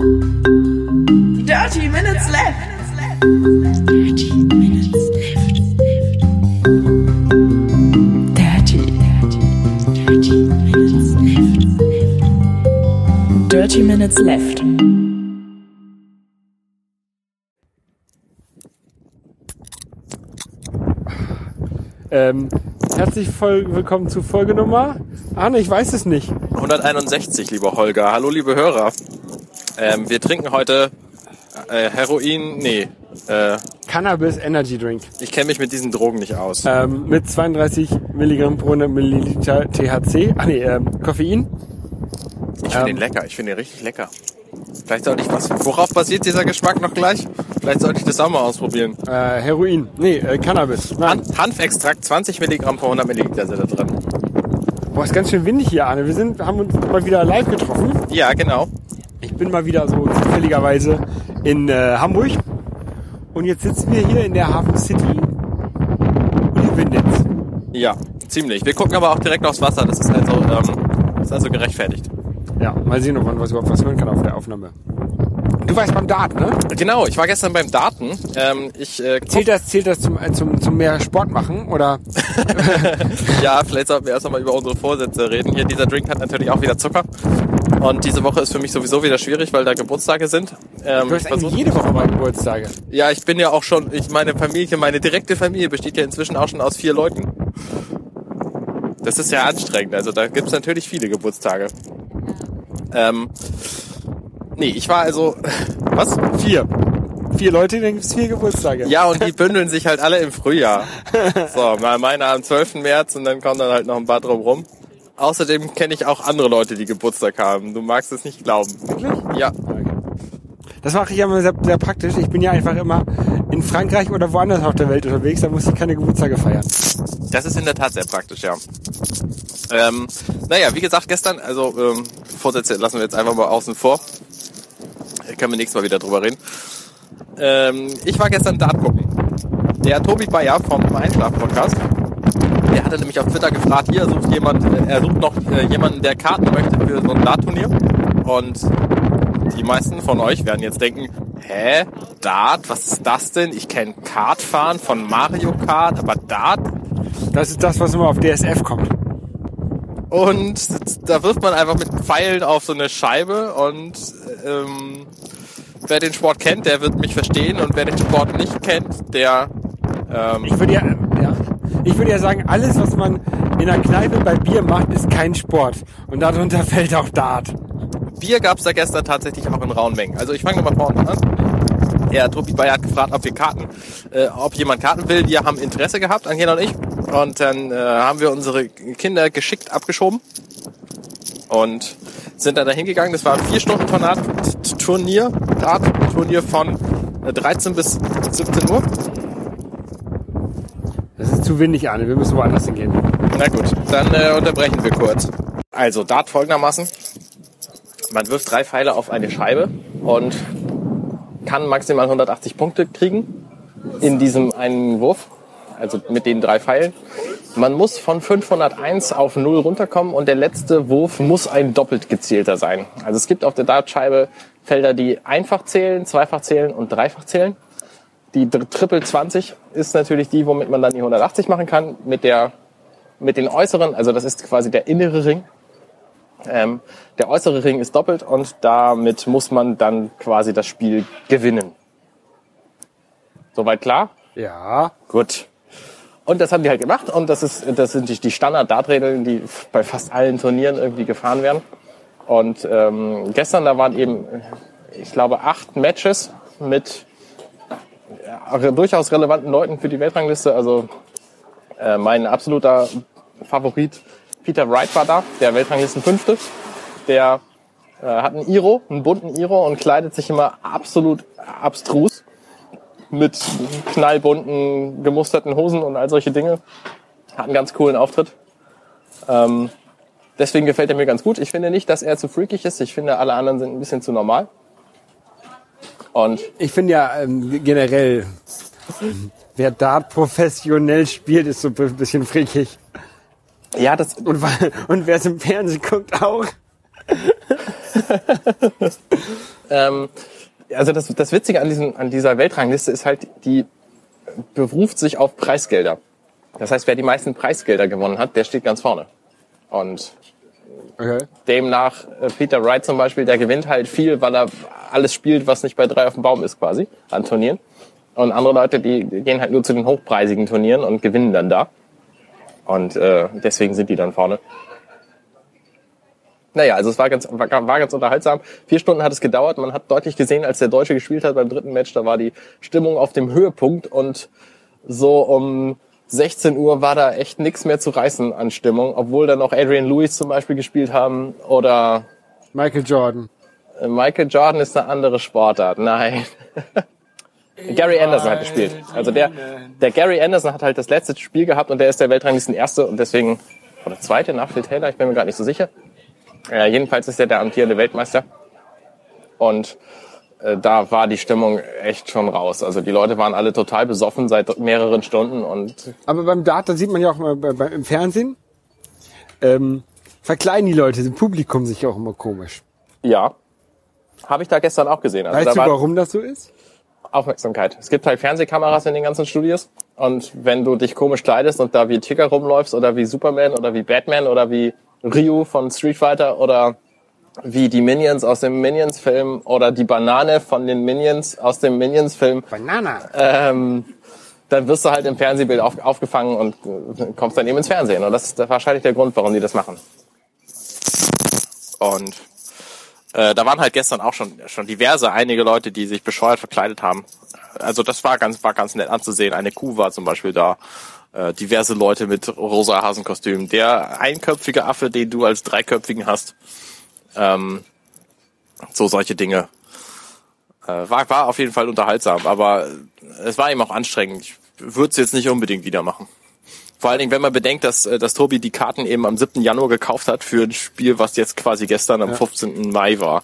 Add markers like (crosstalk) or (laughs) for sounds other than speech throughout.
Dirty Minutes Left. Dirty Minutes Left. Dirty, dirty, dirty Minutes Left. Dirty Minutes Left. Ähm, herzlich voll willkommen zu Folge Nummer. Arne, ich weiß es nicht. 161, lieber Holger. Hallo, liebe Hörer. Ähm, wir trinken heute äh, Heroin, nee, äh, Cannabis Energy Drink. ich kenne mich mit diesen Drogen nicht aus. Ähm, mit 32 Milligramm pro 100 Milliliter THC. Ah nee, ähm, Koffein. Ich finde ähm, den lecker, ich finde den richtig lecker. Vielleicht sollte ich was. Worauf basiert dieser Geschmack noch gleich? Vielleicht sollte ich das auch mal ausprobieren. Äh, Heroin. Nee, äh, Cannabis. Nein. Han Hanfextrakt, 20 Milligramm pro 100 Milliliter sind da drin. Boah, ist ganz schön windig hier, Arne. Wir sind, haben uns mal wieder live getroffen. Ja, genau. Ich bin mal wieder so zufälligerweise in äh, Hamburg. Und jetzt sitzen wir hier in der Hafen City und hier windet's. Ja, ziemlich. Wir gucken aber auch direkt aufs Wasser. Das ist also, ähm, ist also gerechtfertigt. Ja, mal sehen, ob man was überhaupt was hören kann auf der Aufnahme. Du warst beim Dart, ne? Genau, ich war gestern beim Daten. Ähm, ich äh, Zählt das, zählt das zum, äh, zum, zum mehr Sport machen? Oder? (laughs) Ja, vielleicht sollten wir erst einmal über unsere Vorsätze reden. Hier, dieser Drink hat natürlich auch wieder Zucker. Und diese Woche ist für mich sowieso wieder schwierig, weil da Geburtstage sind. Ähm, Du hast ich eigentlich jede Woche mal Geburtstage. ja, ich bin ja auch schon, ich meine Familie, meine direkte Familie besteht ja inzwischen auch schon aus vier Leuten. Das ist ja anstrengend. Also da gibt's natürlich viele Geburtstage. Ähm, nee, ich war also, was? Vier. Vier Leute, dann gibt's vier Geburtstage. Ja, und die bündeln sich halt alle im Frühjahr. So, mal meiner am 12. März und dann kommen dann halt noch ein paar drum rum. Außerdem kenne ich auch andere Leute, die Geburtstag haben. Du magst es nicht glauben. Wirklich? Ja, Das mache ich ja immer sehr, sehr praktisch. Ich bin ja einfach immer in Frankreich oder woanders auf der Welt unterwegs, da muss ich keine Geburtstage feiern. das ist in der Tat sehr praktisch, ja. Ähm, naja, wie gesagt, gestern, also ähm, Vorsätze lassen wir jetzt einfach mal außen vor. Da können wir nächstes Mal wieder drüber reden. Ähm, ich war gestern Dart gucken. Der Tobi Bayer vom Einschlaf-Podcast, der hatte nämlich auf Twitter gefragt, hier sucht jemand, äh, er sucht noch äh, jemanden, der Karten möchte für so ein Dart-Turnier. Und die meisten von euch werden jetzt denken, hä, Dart, was ist das denn? Ich kenne Kartfahren von Mario Kart, aber Dart, Das ist das, was immer auf DSF kommt. Und da wirft man einfach mit Pfeilen auf so eine Scheibe und ähm, wer den Sport kennt, der wird mich verstehen und wer den Sport nicht kennt, der ähm, Ich würde ja, ja, ich würde ja sagen, alles, was man in der Kneipe bei Bier macht, ist kein Sport. Und darunter (laughs) fällt auch Dart. Bier gab's da gestern tatsächlich auch in rauen Mengen. Also ich fange mal vorne an. Der Tobi Bayer hat gefragt, ob wir Karten, äh, ob jemand Karten will. Wir haben Interesse gehabt, Angela und ich. Und dann äh, haben wir unsere Kinder geschickt abgeschoben und sind dann dahin gegangen. Das war ein vier Stunden Tornat Turnier, Dart Turnier von äh, 13 bis 17 Uhr. Das ist zu windig, Arne. Wir müssen woanders hingehen. Na gut, dann äh, unterbrechen wir kurz. Also Dart folgendermaßen. Man wirft drei Pfeile auf eine Scheibe und kann maximal 180 Punkte kriegen in diesem einen Wurf, also mit den drei Pfeilen. Man muss von 501 auf 0 runterkommen und der letzte Wurf muss ein doppelt gezielter sein. Also es gibt auf der Dartscheibe Felder, die einfach zählen, zweifach zählen und dreifach zählen. Die Triple 20 ist natürlich die, womit man dann die 180 machen kann. Mit der, mit den äußeren, also das ist quasi der innere Ring. Ähm, der äußere Ring ist doppelt und damit muss man dann quasi das Spiel gewinnen. Soweit klar? Ja. Gut. Und das haben die halt gemacht und das ist, das sind die, die Standard-Dartregeln, die bei fast allen Turnieren irgendwie gefahren werden. Und ähm, gestern, da waren eben, ich glaube, acht Matches mit durchaus relevanten Leuten für die Weltrangliste. Also äh, mein absoluter Favorit Peter Wright war da, der Weltranglistenfünfte. Der äh, hat einen Iro, einen bunten Iro und kleidet sich immer absolut abstrus mit knallbunten, gemusterten Hosen und all solche Dinge. Hat einen ganz coolen Auftritt. Ähm, deswegen gefällt er mir ganz gut. Ich finde nicht, dass er zu freakig ist. Ich finde, alle anderen sind ein bisschen zu normal. Und Ich finde ja ähm, generell, wer Dart professionell spielt, ist so ein bisschen freakig. ja, das, Und, und wer es im Fernsehen guckt, auch. ähm, also das, das Witzige an, diesem, an dieser Weltrangliste ist halt, die beruft sich auf Preisgelder. Das heißt, wer die meisten Preisgelder gewonnen hat, der steht ganz vorne. Und Okay. demnach äh, Peter Wright zum Beispiel, der gewinnt halt viel, weil er alles spielt, was nicht bei drei auf dem Baum ist quasi an Turnieren. Und andere Leute, die gehen halt nur zu den hochpreisigen Turnieren und gewinnen dann da. Und äh, deswegen sind die dann vorne. Naja, also es war ganz, war, war ganz unterhaltsam. Vier Stunden hat es gedauert. Man hat deutlich gesehen, als der Deutsche gespielt hat beim dritten Match, da war die Stimmung auf dem Höhepunkt und so um 16 Uhr war da echt nichts mehr zu reißen an Stimmung, obwohl dann auch Adrian Lewis zum Beispiel gespielt haben oder Michael Jordan. äh, Michael Jordan ist eine andere Sportart. Nein. (laughs) Gary Anderson hat gespielt. Also der, der Gary Anderson hat halt das letzte Spiel gehabt und der ist der Weltranglisten Erste und deswegen, oder Zweite nach Phil Taylor, ich bin mir gar nicht so sicher. Äh, jedenfalls ist er der amtierende Weltmeister. Und äh, da war die Stimmung echt schon raus. Also die Leute waren alle total besoffen seit mehreren Stunden und Aber beim Dart, da sieht man ja auch mal bei, bei, im Fernsehen, ähm, verkleiden die Leute im Publikum sich auch immer komisch. ja, habe ich da gestern auch gesehen. Also Weißt du, war warum das so ist? Aufmerksamkeit. Es gibt halt Fernsehkameras in den ganzen Studios und wenn du dich komisch kleidest und da wie Ticker rumläufst oder wie Superman oder wie Batman oder wie Ryu von Street Fighter oder wie die Minions aus dem Minions-Film oder die Banane von den Minions aus dem Minions-Film, Banana. ähm, dann wirst du halt im Fernsehbild auf, aufgefangen und äh, kommst dann eben ins Fernsehen. Und das ist wahrscheinlich der Grund, warum die das machen. Und äh, da waren halt gestern auch schon schon diverse einige Leute, die sich bescheuert verkleidet haben. Also das war ganz war ganz nett anzusehen. Eine Kuh war zum Beispiel da. Äh, diverse Leute mit rosa Hasenkostümen. Der einköpfige Affe, den du als dreiköpfigen hast. Ähm, so solche Dinge. Äh, war, war auf jeden Fall unterhaltsam, aber es war eben auch anstrengend. Ich würde es jetzt nicht unbedingt wieder machen. Vor allen Dingen, wenn man bedenkt, dass, äh, dass Tobi die Karten eben am 7. Januar gekauft hat für ein Spiel, was jetzt quasi gestern am 15. Mai war.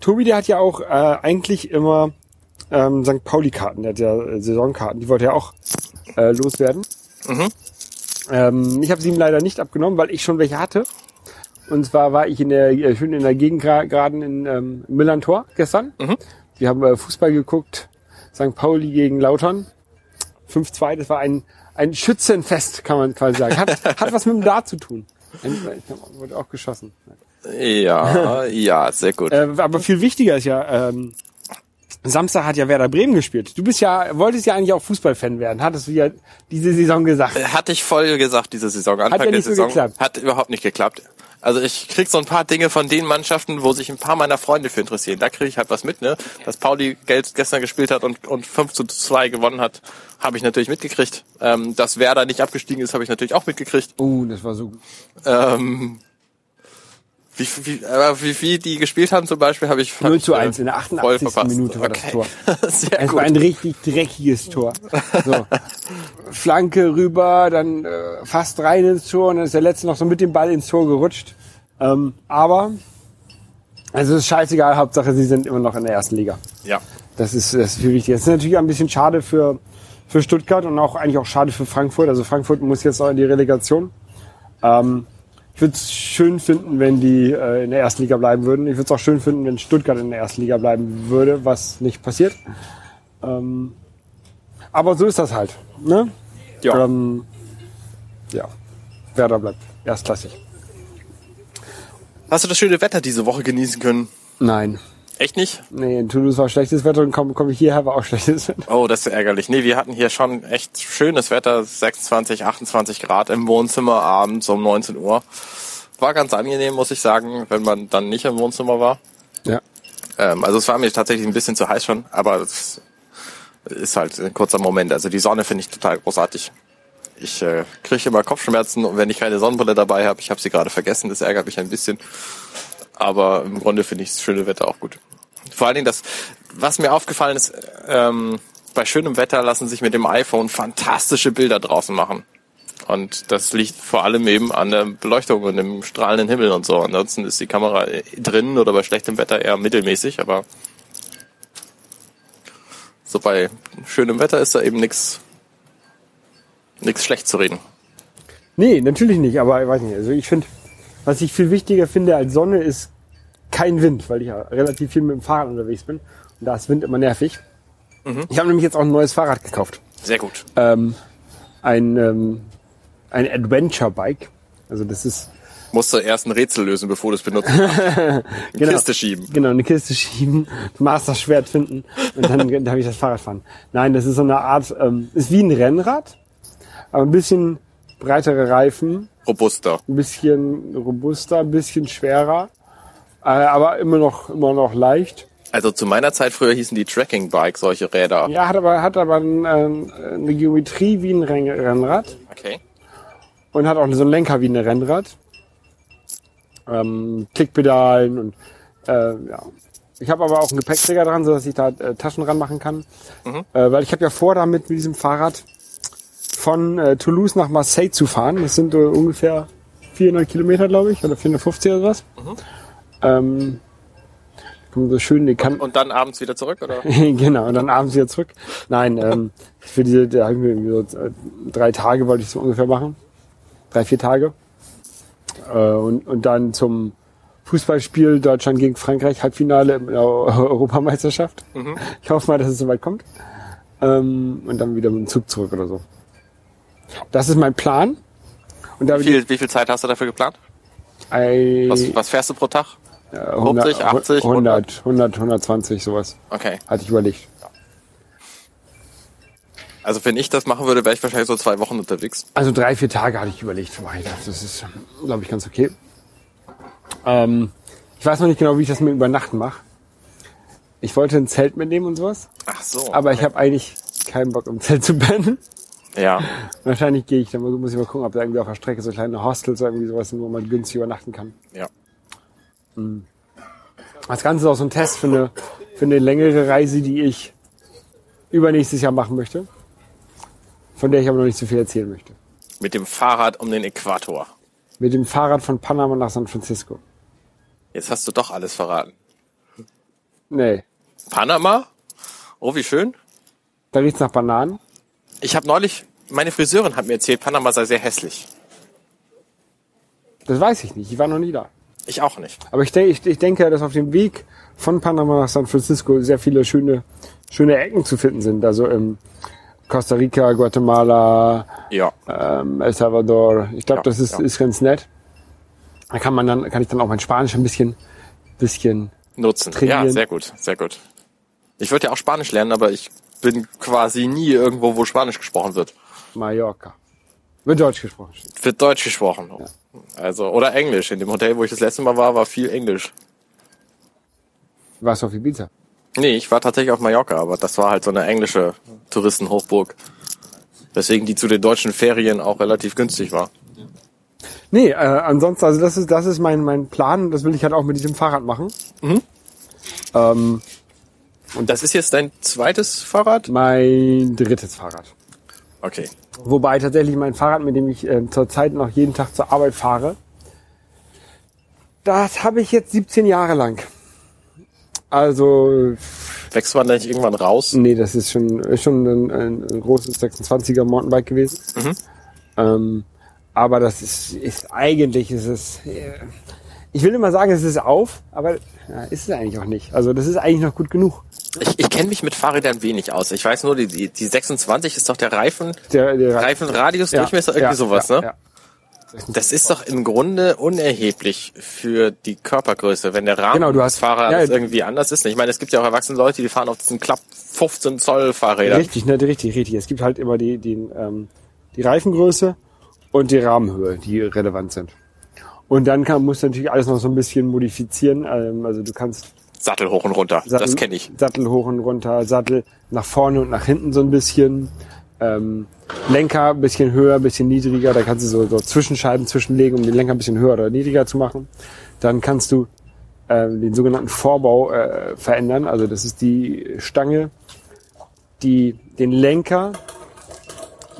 Tobi, der hat ja auch äh, eigentlich immer ähm, St. Pauli-Karten, der hat ja äh, Saisonkarten, die wollte er auch äh, loswerden. Ähm, ich habe sie ihm leider nicht abgenommen, weil ich schon welche hatte. Und zwar war ich in der äh, schön in der Gegend gerade in ähm, Millantor gestern. Wir haben äh, Fußball geguckt, St. Pauli gegen Lautern. 5-2, das war ein, ein Schützenfest, kann man quasi sagen. Hat, (laughs) hat was mit dem Dart zu tun. Wurde auch geschossen. Ja, ja, sehr gut. Äh, aber viel wichtiger ist ja, ähm, Samstag hat ja Werder Bremen gespielt. Du bist ja, wolltest ja eigentlich auch Fußballfan werden, hattest du ja diese Saison gesagt. Hatte ich voll gesagt, diese Saison. Anfang ja der nicht so Saison geklappt. hat überhaupt nicht geklappt. Also ich krieg so ein paar Dinge von den Mannschaften, wo sich ein paar meiner Freunde für interessieren. Da kriege ich halt was mit, ne? Dass Pauli Geld gestern gespielt hat und, und 5 zu 2 gewonnen hat, habe ich natürlich mitgekriegt. Ähm, dass Werder nicht abgestiegen ist, habe ich natürlich auch mitgekriegt. Oh, das war so gut. Ähm, wie, wie, aber wie, die gespielt haben zum Beispiel, habe ich hab 0 ich, zu äh, 1 in der voll 88. verpasst. Minute war okay. das Tor. (laughs) Sehr Es gut. war ein richtig dreckiges Tor. So. Flanke rüber, dann äh, fast rein ins Tor und dann ist der letzte noch so mit dem Ball ins Tor gerutscht. Ähm, aber also es ist scheißegal, Hauptsache sie sind immer noch in der ersten Liga. ja. Das ist, das ist viel wichtiger. Das ist natürlich ein bisschen schade für, für Stuttgart und auch eigentlich auch schade für Frankfurt. Also Frankfurt muss jetzt auch in die Relegation. Ähm, ich würde es schön finden, wenn die äh, in der ersten Liga bleiben würden. Ich würde es auch schön finden, wenn Stuttgart in der ersten Liga bleiben würde, was nicht passiert. Ähm, aber so ist das halt. Ne? Ja. Ähm, ja. Werder bleibt erstklassig. Hast du das schöne Wetter diese Woche genießen können? Nein. Echt nicht? Nee, in Toulouse war schlechtes Wetter und komme komm ich hierher, war auch schlechtes Wetter. Oh, das ist ärgerlich. Nee, wir hatten hier schon echt schönes Wetter, 26, 28 Grad im Wohnzimmer abends um 19 Uhr. War ganz angenehm, muss ich sagen, wenn man dann nicht im Wohnzimmer war. Ja. Ähm, also es war mir tatsächlich ein bisschen zu heiß schon, aber es ist halt ein kurzer Moment. Also die Sonne finde ich total großartig. Ich äh, kriege immer Kopfschmerzen, wenn ich keine Sonnenbrille dabei habe. Ich habe sie gerade vergessen, das ärgert mich ein bisschen. Aber im Grunde finde ich das schöne Wetter auch gut. Vor allen Dingen das, was mir aufgefallen ist, ähm, bei schönem Wetter lassen sich mit dem iPhone fantastische Bilder draußen machen. Und das liegt vor allem eben an der Beleuchtung und dem strahlenden Himmel und so. Ansonsten ist die Kamera drinnen oder bei schlechtem Wetter eher mittelmäßig, aber so bei schönem Wetter ist da eben nichts nichts schlecht zu reden. Nee, natürlich nicht, aber ich weiß nicht. Also ich finde, was ich viel wichtiger finde als Sonne ist kein Wind, weil ich ja relativ viel mit dem Fahrrad unterwegs bin. Und da ist Wind immer nervig. Ich habe nämlich jetzt auch ein neues Fahrrad gekauft. Sehr gut. Ähm, ein, ähm, ein Adventure-Bike. Also das ist Musst du erst ein Rätsel lösen, bevor du es benutzt. (laughs) Eine Genau. Kiste schieben. Genau, eine Kiste schieben, Master Schwert finden und dann (laughs) darf ich das Fahrrad fahren. Nein, das ist so eine Art, ähm, ist wie ein Rennrad, aber ein bisschen breitere Reifen, Robuster. ein bisschen robuster, ein bisschen schwerer, aber immer noch, immer noch leicht. Also zu meiner Zeit früher hießen die Tracking Bike solche Räder. Ja, hat aber, hat aber ein, ähm, eine Geometrie wie ein Renn Rennrad Okay. und hat auch so einen Lenker wie ein Rennrad. Ähm, Klickpedalen und äh, ja. Ich habe aber auch einen Gepäckträger dran, so dass ich da äh, Taschen ranmachen kann. Äh, weil ich habe ja vor, damit mit diesem Fahrrad von äh, Toulouse nach Marseille zu fahren. Das sind äh, ungefähr 400 Kilometer, glaube ich, oder 450 oder was. Ähm, kommt so schön, die kann, Und dann abends wieder zurück, oder? (laughs) genau, und dann abends wieder zurück. Nein, ähm, für diese, da haben wir irgendwie so äh, drei Tage wollte ich so ungefähr machen. Drei, vier Tage. Äh, und, und dann zum Fußballspiel Deutschland gegen Frankreich, Halbfinale in der Europameisterschaft. Ich hoffe mal, dass es soweit kommt. Ähm, und dann wieder mit dem Zug zurück oder so. Das ist mein Plan. Und Wie viel, wie viel Zeit hast du dafür geplant? I, Was, was fährst du pro Tag? Äh, 100, 50, 80, 100, 100, 120, sowas. Okay. Hatte ich überlegt. Also wenn ich das machen würde, wäre ich wahrscheinlich so zwei Wochen unterwegs. Also drei, vier Tage hatte ich überlegt. Das ist, glaube ich, ganz okay. Ähm, ich weiß noch nicht genau, wie ich das mit Übernachten mache. Ich wollte ein Zelt mitnehmen und sowas, Ach so. aber ich habe eigentlich keinen Bock, im Zelt zu pennen. Ja. (laughs) Wahrscheinlich gehe ich, dann muss ich mal gucken, ob da irgendwie auf der Strecke so kleine Hostels oder irgendwie sowas sind, wo man günstig übernachten kann. Ja. Das Ganze ist auch so ein Test für eine, für eine längere Reise, die ich übernächstes Jahr machen möchte, von der ich aber noch nicht so viel erzählen möchte. Mit dem Fahrrad um den Äquator. Mit dem Fahrrad von Panama nach San Francisco. Jetzt hast du doch alles verraten. Nee, Panama? Oh, wie schön. da riecht's nach Bananen. Ich habe neulich, meine Friseurin hat mir erzählt, Panama sei sehr hässlich. Das weiß ich nicht. Ich war noch nie da. Ich auch nicht. Aber ich, denke, ich, ich denke, dass auf dem Weg von Panama nach San Francisco sehr viele schöne, schöne Ecken zu finden sind. Also in Costa Rica, Guatemala, Ja. ähm, El Salvador. Ich glaube, Ja, das ist, ja. ist ganz nett. Da kann man dann, kann ich dann auch mein Spanisch ein bisschen, bisschen. Nutzen. Trainieren. Ja, sehr gut, sehr gut. Ich würde ja auch Spanisch lernen, aber ich bin quasi nie irgendwo, wo Spanisch gesprochen wird. Mallorca. Wird Deutsch gesprochen. Wird Deutsch gesprochen. Also, oder Englisch. In dem Hotel, wo ich das letzte Mal war, war viel Englisch. Warst du auf Ibiza? Nee, ich war tatsächlich auf Mallorca, aber das war halt so eine englische Touristenhochburg. Weswegen die zu den deutschen Ferien auch relativ günstig war. Nee, äh, ansonsten, also das ist, das ist mein, mein Plan. Das will ich halt auch mit diesem Fahrrad machen. Ähm, Und das ist jetzt dein zweites Fahrrad? mein drittes Fahrrad. Okay. Wobei tatsächlich mein Fahrrad, mit dem ich äh, zurzeit noch jeden Tag zur Arbeit fahre, das habe ich jetzt 17 Jahre lang. Also, Wächst man da nicht irgendwann raus? nee, das ist schon, ist schon ein, ein, ein großes 26er Mountainbike gewesen. Ähm, aber das ist, ist eigentlich, ist es, äh, ich will immer sagen, es ist auf, aber ja, ist es eigentlich auch nicht. Also das ist eigentlich noch gut genug. Ich, ich kenne mich mit Fahrrädern wenig aus. Ich weiß nur, die, die, die 26 ist doch der Reifen, Der, der Reifenradius, ja, Durchmesser, irgendwie ja, sowas, ja, ne? Das ist doch im Grunde unerheblich für die Körpergröße, wenn der Rahmen Genau, du des hast- Fahrrades ja, irgendwie anders ist. Ich meine, es gibt ja auch erwachsene Leute, die fahren auf diesen Klapp 15 Zoll Fahrrädern. Richtig, ne, richtig, richtig. Es gibt halt immer die, die, ähm, die Reifengröße und die Rahmenhöhe, die relevant sind. Und dann kann, musst du natürlich alles noch so ein bisschen modifizieren. Ähm, also du kannst Sattel hoch und runter, Sattel, das kenne ich. Sattel hoch und runter, Sattel nach vorne und nach hinten so ein bisschen. Ähm, Lenker ein bisschen höher, ein bisschen niedriger. Da kannst du so, so Zwischenscheiben zwischenlegen, um den Lenker ein bisschen höher oder niedriger zu machen. Dann kannst du ähm, den sogenannten Vorbau äh, verändern. Also das ist die Stange, die den Lenker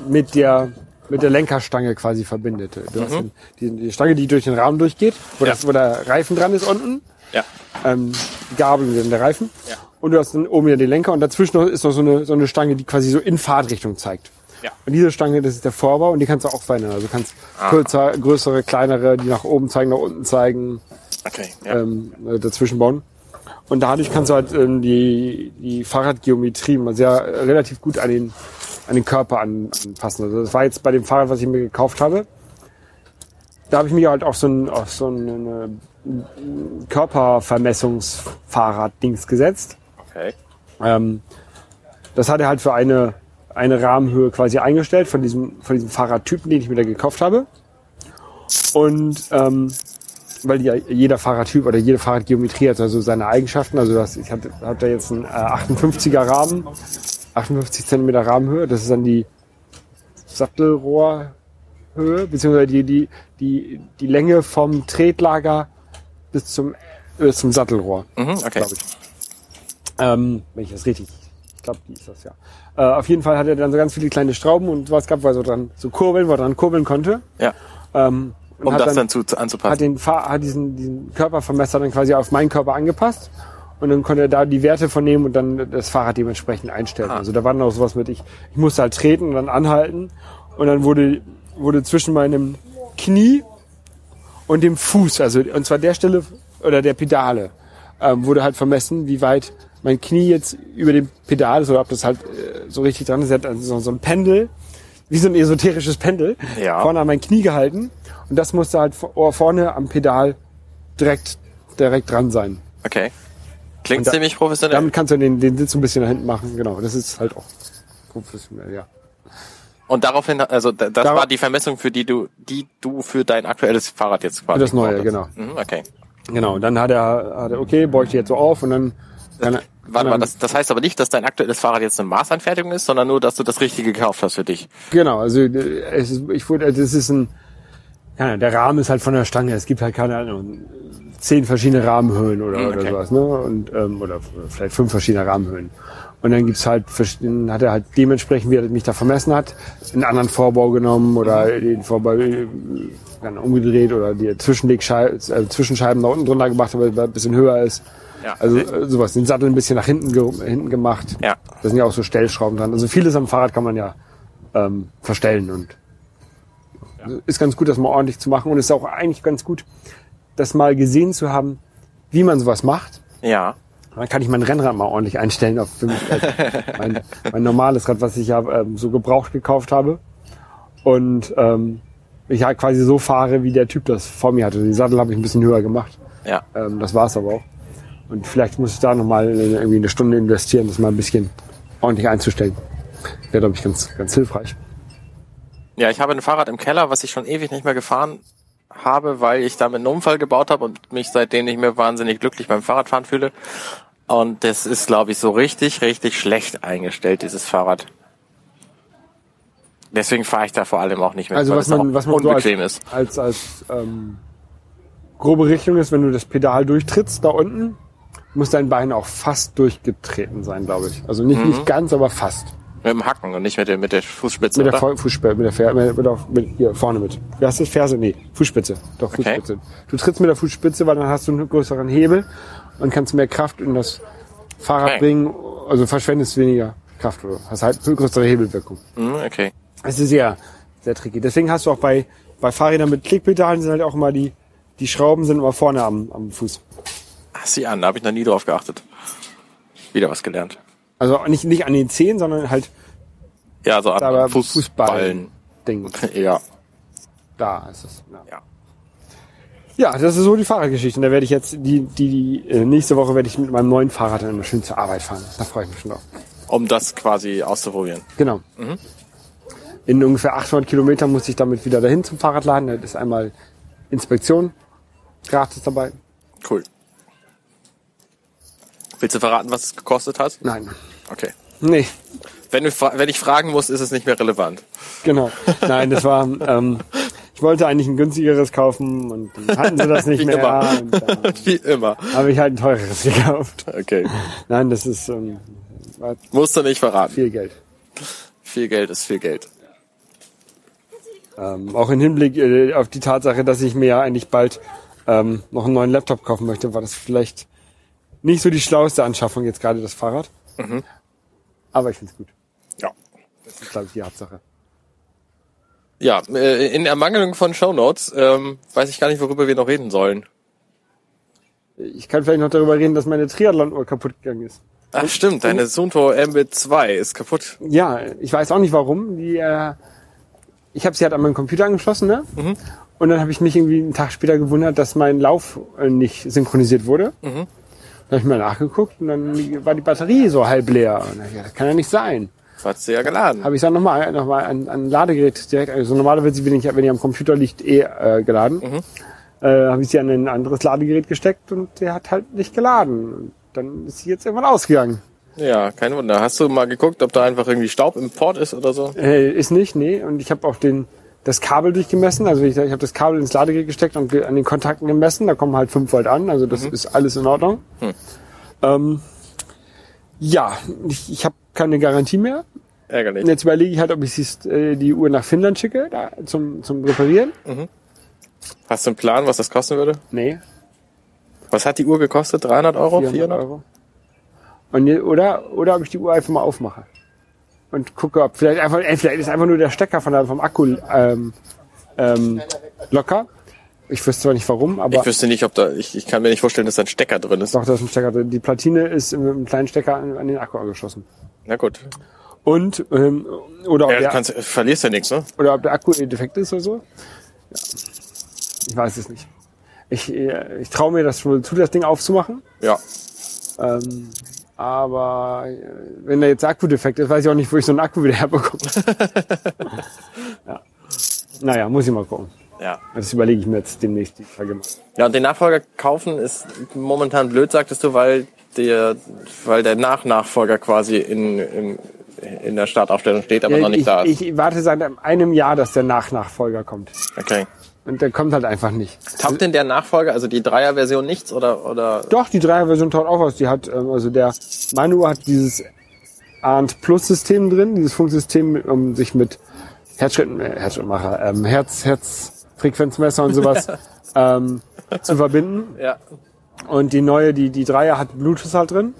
mit der mit der Lenkerstange quasi verbindet. Du hast den, die, die Stange, die durch den Rahmen durchgeht, wo, Ja. das, wo der Reifen dran ist unten Ja. ähm, die Gabel dann der Reifen. Ja. Und du hast dann oben wieder den Lenker und dazwischen noch- ist noch so eine, so eine Stange, die quasi so in Fahrtrichtung zeigt. Ja. Und diese Stange, das ist der Vorbau und die kannst du auch verändern. Also du kannst Ah. kürzer, größere, kleinere, die nach oben zeigen, nach unten zeigen, Okay. Ja. ähm, äh, dazwischen bauen. Und dadurch kannst du halt ähm, die, die Fahrradgeometrie mal sehr äh, relativ gut an den, an den Körper an, anpassen. Also das war jetzt bei dem Fahrrad, was ich mir gekauft habe. Da habe ich mir halt auf so ein, auf so ein Körpervermessungsfahrrad-Dings gesetzt. Okay. Ähm, das hat er halt für eine, eine Rahmenhöhe quasi eingestellt von diesem, von diesem Fahrradtypen, den ich mir da gekauft habe. Und ähm, weil ja jeder Fahrradtyp oder jede Fahrradgeometrie hat also seine Eigenschaften. Also das, ich hatte, hab da jetzt einen äh, 58er Rahmen, 58 Zentimeter Rahmenhöhe. Das ist dann die Sattelrohrhöhe, beziehungsweise die, die, die, die Länge vom Tretlager bis zum, bis zum Sattelrohr Mhm, okay. ich. Ähm, wenn ich das richtig, ich glaube, die ist das ja. Äh, auf jeden Fall hat er dann so ganz viele kleine Schrauben und was gab, weil so dran so Kurbeln, wo er dran kurbeln konnte. Ja. Ähm, Um hat das dann, zu, zu hat anzupassen. den Fahr hat diesen, diesen Körpervermesser dann quasi auf meinen Körper angepasst und dann konnte er da die Werte von nehmen und dann das Fahrrad dementsprechend einstellen. Ah. Also da war dann auch sowas mit, ich, ich musste halt treten und dann anhalten und dann wurde, wurde zwischen meinem Knie und dem Fuß, also und zwar der Stelle oder der Pedale, ähm, wurde halt vermessen, wie weit mein Knie jetzt über dem Pedal ist oder ob das halt äh, so richtig dran ist. Er hat also so, so ein Pendel, wie so ein esoterisches Pendel, Ja. vorne an mein Knie gehalten und das musste halt vor- vorne am Pedal direkt direkt dran sein. Okay. Klingt da- ziemlich professionell. Damit kannst du den, den Sitz ein bisschen nach hinten machen. Genau, das ist halt auch professionell, ja. Und daraufhin, also da- das Darauf- war die Vermessung, für die du, die du für dein aktuelles Fahrrad jetzt quasi Für das Neue, hast. Mhm, okay. Genau, dann hat er, hat er okay, baue ich die jetzt so auf und dann, dann Warte mal, das, das heißt aber nicht, dass dein aktuelles Fahrrad jetzt eine Maßanfertigung ist, sondern nur, dass du das Richtige gekauft hast für dich. Genau, also äh, es ist, ich wurde, das ist ein, ja, der Rahmen ist halt von der Stange. Es gibt halt keine Ahnung, zehn verschiedene Rahmenhöhen oder, oder okay. sowas, ne? Und ähm, oder vielleicht fünf verschiedene Rahmenhöhen. Und dann gibt's halt, hat er halt dementsprechend, wie er mich da vermessen hat, einen anderen Vorbau genommen oder Mhm. den Vorbau äh, dann umgedreht oder die Zwischenlegscheiben, äh, Zwischenscheiben da unten drunter gemacht, weil er ein bisschen höher ist. Ja, Also äh, sowas, den Sattel ein bisschen nach hinten, ge hinten gemacht. Ja. Da sind ja auch so Stellschrauben dran. Also vieles am Fahrrad kann man ja ähm, verstellen und ist ganz gut, das mal ordentlich zu machen und ist auch eigentlich ganz gut, das mal gesehen zu haben, wie man sowas macht. Ja. Dann kann ich mein Rennrad mal ordentlich einstellen auf für mich als (laughs) mein, mein normales Rad, was ich ja ähm, so gebraucht gekauft habe. Und ähm, ich halt quasi so fahre, wie der Typ das vor mir hatte. Den Sattel habe ich ein bisschen höher gemacht. Ja. Ähm, das war's aber auch. Und vielleicht muss ich da nochmal irgendwie eine Stunde investieren, das mal ein bisschen ordentlich einzustellen. Wäre, glaube ich, ganz, ganz hilfreich. Ja, ich habe ein Fahrrad im Keller, was ich schon ewig nicht mehr gefahren habe, weil ich damit einen Unfall gebaut habe und mich seitdem nicht mehr wahnsinnig glücklich beim Fahrradfahren fühle. Und das ist, glaube ich, so richtig, richtig schlecht eingestellt, dieses Fahrrad. Deswegen fahre ich da vor allem auch nicht mit, Also was man, was man so als, unbequem ist. als, als ähm, grobe Richtung ist, wenn du das Pedal durchtrittst, da unten, muss dein Bein auch fast durchgetreten sein, glaube ich. Also nicht, Mhm. nicht ganz, aber fast. Mit dem Hacken und nicht mit der, mit der Fußspitze, Mit der oder? Fu- Fußspitze, mit der Fer mit, mit, mit hier vorne mit. Wie heißt das? Ferse? Nee, Fußspitze. Doch, Okay. Fußspitze. Du trittst mit der Fußspitze, weil dann hast du einen größeren Hebel und kannst mehr Kraft in das Fahrrad Okay. bringen, also verschwendest weniger Kraft oder hast halt eine größere Hebelwirkung. Hm, okay. Es ist sehr, sehr tricky. Deswegen hast du auch bei, bei Fahrrädern mit Klickpedalen sind halt auch immer die, die Schrauben sind immer vorne am, am Fuß. Ach, sieh an, da habe ich noch nie drauf geachtet. Wieder was gelernt. Also nicht, nicht an den Zehen, sondern halt Ja, so an bei Fußballen. Fußballen-Ding. (laughs) Ja. Da ist es. Ja. ja. ja, das ist so die Fahrradgeschichte. Und da werde ich jetzt, die, die, die äh, nächste Woche werde ich mit meinem neuen Fahrrad dann immer schön zur Arbeit fahren. Da freue ich mich schon drauf. Um das quasi auszuprobieren. Genau. In ungefähr 800 Kilometern muss ich damit wieder dahin zum Fahrradladen. Da ist einmal Inspektion gratis dabei. Cool. Willst du verraten, was es gekostet hat? Nein. Okay. Nee, Wenn, wenn ich fragen muss, ist es nicht mehr relevant. genau. Nein, das war, ähm, ich wollte eigentlich ein günstigeres kaufen und dann hatten sie das (laughs) nicht Wie mehr. immer. Und (laughs) Wie immer. habe ich halt ein teureres gekauft. Okay. Nein, das ist ähm, war Musst du nicht verraten. viel Geld. Viel Geld ist viel Geld. Ähm, auch im Hinblick äh, auf die Tatsache, dass ich mir ja eigentlich bald ähm, noch einen neuen Laptop kaufen möchte, war das vielleicht nicht so die schlauste Anschaffung jetzt gerade das Fahrrad. Aber ich finde es gut. Ja. Das ist, glaube ich, die Hauptsache. Ja, äh, in Ermangelung von Shownotes ähm, weiß ich gar nicht, worüber wir noch reden sollen. Ich kann vielleicht noch darüber reden, dass meine Triathlon-Uhr kaputt gegangen ist. Ach stimmt, deine Sunto Mbit 2 ist kaputt. Ja, ich weiß auch nicht warum. Die, äh, ich habe sie halt an meinen Computer angeschlossen, ne? Und dann habe ich mich irgendwie einen Tag später gewundert, dass mein Lauf äh, nicht synchronisiert wurde. Mhm. Habe ich mal nachgeguckt und dann war die Batterie so halb leer. Und dann gedacht, das kann ja nicht sein. Hast du ja geladen. Habe ich dann nochmal noch mal an ein Ladegerät direkt, also normalerweise, wenn ich, wenn ich am Computer liegt, eh äh, geladen. Äh, habe ich sie an ein anderes Ladegerät gesteckt und der hat halt nicht geladen. Und dann ist sie jetzt irgendwann ausgegangen. Ja, kein Wunder. Hast du mal geguckt, ob da einfach irgendwie Staub im Port ist oder so? Äh, ist nicht, nee. Und ich habe auch den das Kabel durchgemessen. Also ich, ich habe das Kabel ins Ladegerät gesteckt und an den Kontakten gemessen. Da kommen halt 5 Volt an. Also das ist alles in Ordnung. Ähm, ja, ich, ich habe keine Garantie mehr. Ärgerlich. Und jetzt überlege ich halt, ob ich äh, die Uhr nach Finnland schicke da, zum, zum Reparieren. Hast du einen Plan, was das kosten würde? Nee, Was hat die Uhr gekostet? 300 Euro? 400 400? Euro. Und, oder, oder ob ich die Uhr einfach mal aufmache. Und gucke, ob vielleicht einfach, äh, vielleicht ist einfach nur der Stecker von der, vom Akku ähm, ähm, locker. Ich wüsste zwar nicht warum, aber Ich wüsste nicht, ob da, ich, ich kann mir nicht vorstellen, dass da ein Stecker drin ist. doch, da ist ein Stecker drin. Die Platine ist mit einem kleinen Stecker an, an den Akku angeschlossen. Na gut. Und, ähm, oder, ob Ja, du der, kannst, verlierst ja nichts, ne? oder ob der Akku eh defekt ist oder so. Ja. Ich weiß es nicht. Ich, äh, ich traue mir das wohl zu, das Ding aufzumachen. Ja. Ähm, aber äh, wenn da jetzt Akku defekt ist, weiß ich auch nicht, wo ich so einen Akku wieder (laughs) herbekomme. (laughs) ja. Naja, muss ich mal gucken. Ja. Das überlege ich mir jetzt demnächst die Tage mal. Ja, und den Nachfolger kaufen ist momentan blöd, sagtest du, weil der, weil der Nachnachfolger quasi in, in, in der Startaufstellung steht, aber noch nicht ich, da ist. ich warte seit einem Jahr, dass der Nachnachfolger kommt. Okay. Und der kommt halt einfach nicht. Taugt denn der Nachfolger, also die Dreier-Version nichts oder, oder? Doch, die Dreier-Version taugt auch was. Die hat, ähm, also der, meine Uhr hat dieses Arndt Plus System drin, dieses Funksystem, um sich mit Herzschritten, äh, Herzschrittmacher, ähm, Herz, Herzfrequenzmesser und sowas (laughs) ähm, zu verbinden. Ja. Und die neue, die, die Dreier hat Bluetooth halt drin.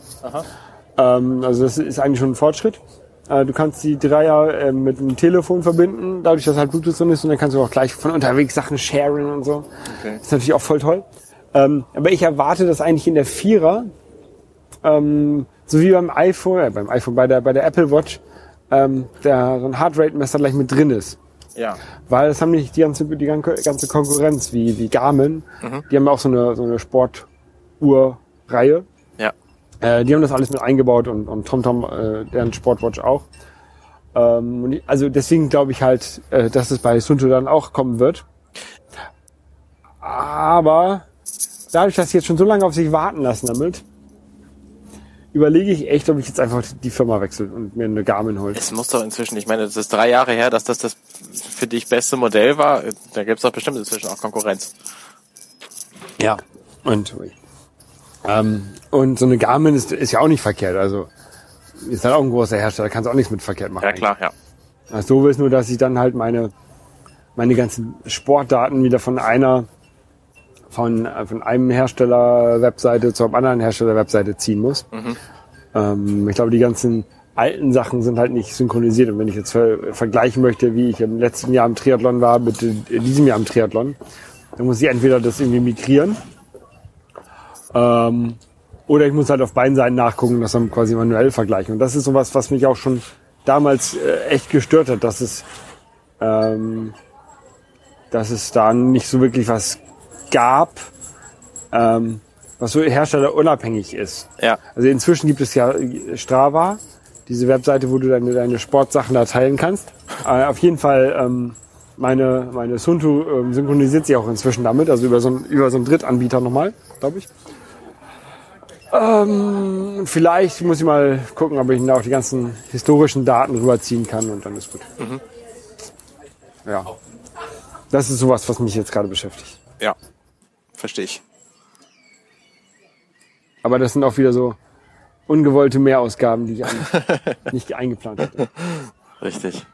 Ähm, also das ist eigentlich schon ein Fortschritt. Äh, du kannst die Dreier äh, mit einem Telefon verbinden, dadurch, dass halt Bluetooth drin ist und dann kannst du auch gleich von unterwegs Sachen sharen und so. Okay. ist natürlich auch voll toll. Ähm, aber ich erwarte, dass eigentlich in der Vierer, ähm, so wie beim iPhone, äh, beim iPhone, bei der, bei der Apple Watch, ähm, der, so ein Heartrate-Messer gleich mit drin ist. Ja. Weil das haben nicht die ganze, die ganze ganze Konkurrenz, wie, wie Garmin. Mhm. Die haben auch so eine, so eine Sportuhr-Reihe. Äh, die haben das alles mit eingebaut und, und TomTom, äh, deren Sportwatch auch. Ähm, also deswegen glaube ich halt, äh, dass es bei Sunto dann auch kommen wird. Aber dadurch, dass sie jetzt schon so lange auf sich warten lassen damit, überlege ich echt, ob ich jetzt einfach die Firma wechsle und mir eine Garmin hole. Es muss doch inzwischen, ich meine, das ist drei Jahre her, dass das das für dich beste Modell war. Da gibt es doch bestimmt inzwischen auch Konkurrenz. Ja. Und, ähm, und so eine Garmin ist, ist ja auch nicht verkehrt. Also ist halt auch ein großer Hersteller, kannst auch nichts mit verkehrt machen. Ja klar, ja. Also so ist nur, dass ich dann halt meine, meine ganzen Sportdaten wieder von einer, von, äh, von einem Hersteller-Webseite zu einem anderen Hersteller-Webseite ziehen muss. Ähm, ich glaube, die ganzen alten Sachen sind halt nicht synchronisiert. Und wenn ich jetzt ver vergleichen möchte, wie ich im letzten Jahr im Triathlon war mit diesem Jahr im Triathlon, dann muss ich entweder das irgendwie migrieren ähm, oder ich muss halt auf beiden Seiten nachgucken, das dann quasi manuell vergleichen. Und das ist sowas, was mich auch schon damals äh, echt gestört hat, dass es, ähm, dass es da nicht so wirklich was gab, ähm, was so herstellerunabhängig ist. Ja. Also inzwischen gibt es ja Strava, diese Webseite, wo du deine, deine Sportsachen da teilen kannst. Äh, auf jeden Fall, ähm, meine, meine Suntu ähm, synchronisiert sich auch inzwischen damit, also über so, einen, über so einen Drittanbieter nochmal, glaube ich. Ähm, vielleicht muss ich mal gucken, ob ich da auch die ganzen historischen Daten rüberziehen kann und dann ist gut. Ja. Das ist sowas, was mich jetzt gerade beschäftigt. Ja. Verstehe ich. Aber das sind auch wieder so ungewollte Mehrausgaben, die ich eigentlich (laughs) nicht eingeplant hatte. Richtig.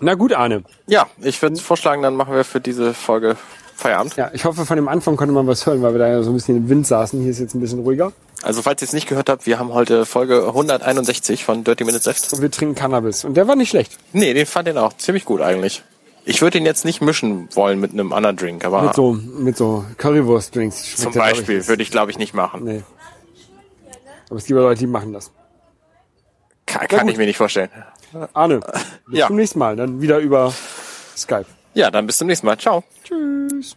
Na gut, Arne. Ja, ich würde vorschlagen, dann machen wir für diese Folge Feierabend. Ja, ich hoffe, von dem Anfang konnte man was hören, weil wir da ja so ein bisschen im Wind saßen. Hier ist jetzt ein bisschen ruhiger. Also falls ihr es nicht gehört habt, wir haben heute Folge 161 von Dirty Minutes Left. Und wir trinken Cannabis. Und der war nicht schlecht. Nee, den fand den auch ziemlich gut eigentlich. Ich würde ihn jetzt nicht mischen wollen mit einem anderen Drink, aber Mit so, mit so Currywurst-Drinks. zum ich, Beispiel nicht. würde ich, glaube ich, nicht machen. Nee. Aber es gibt Leute, die machen das. Kann, kann ich mir nicht vorstellen. Arne, (laughs) bis Ja. zum nächsten Mal. Dann wieder über Skype. Ja, dann bis zum nächsten Mal. Ciao. Tschüss.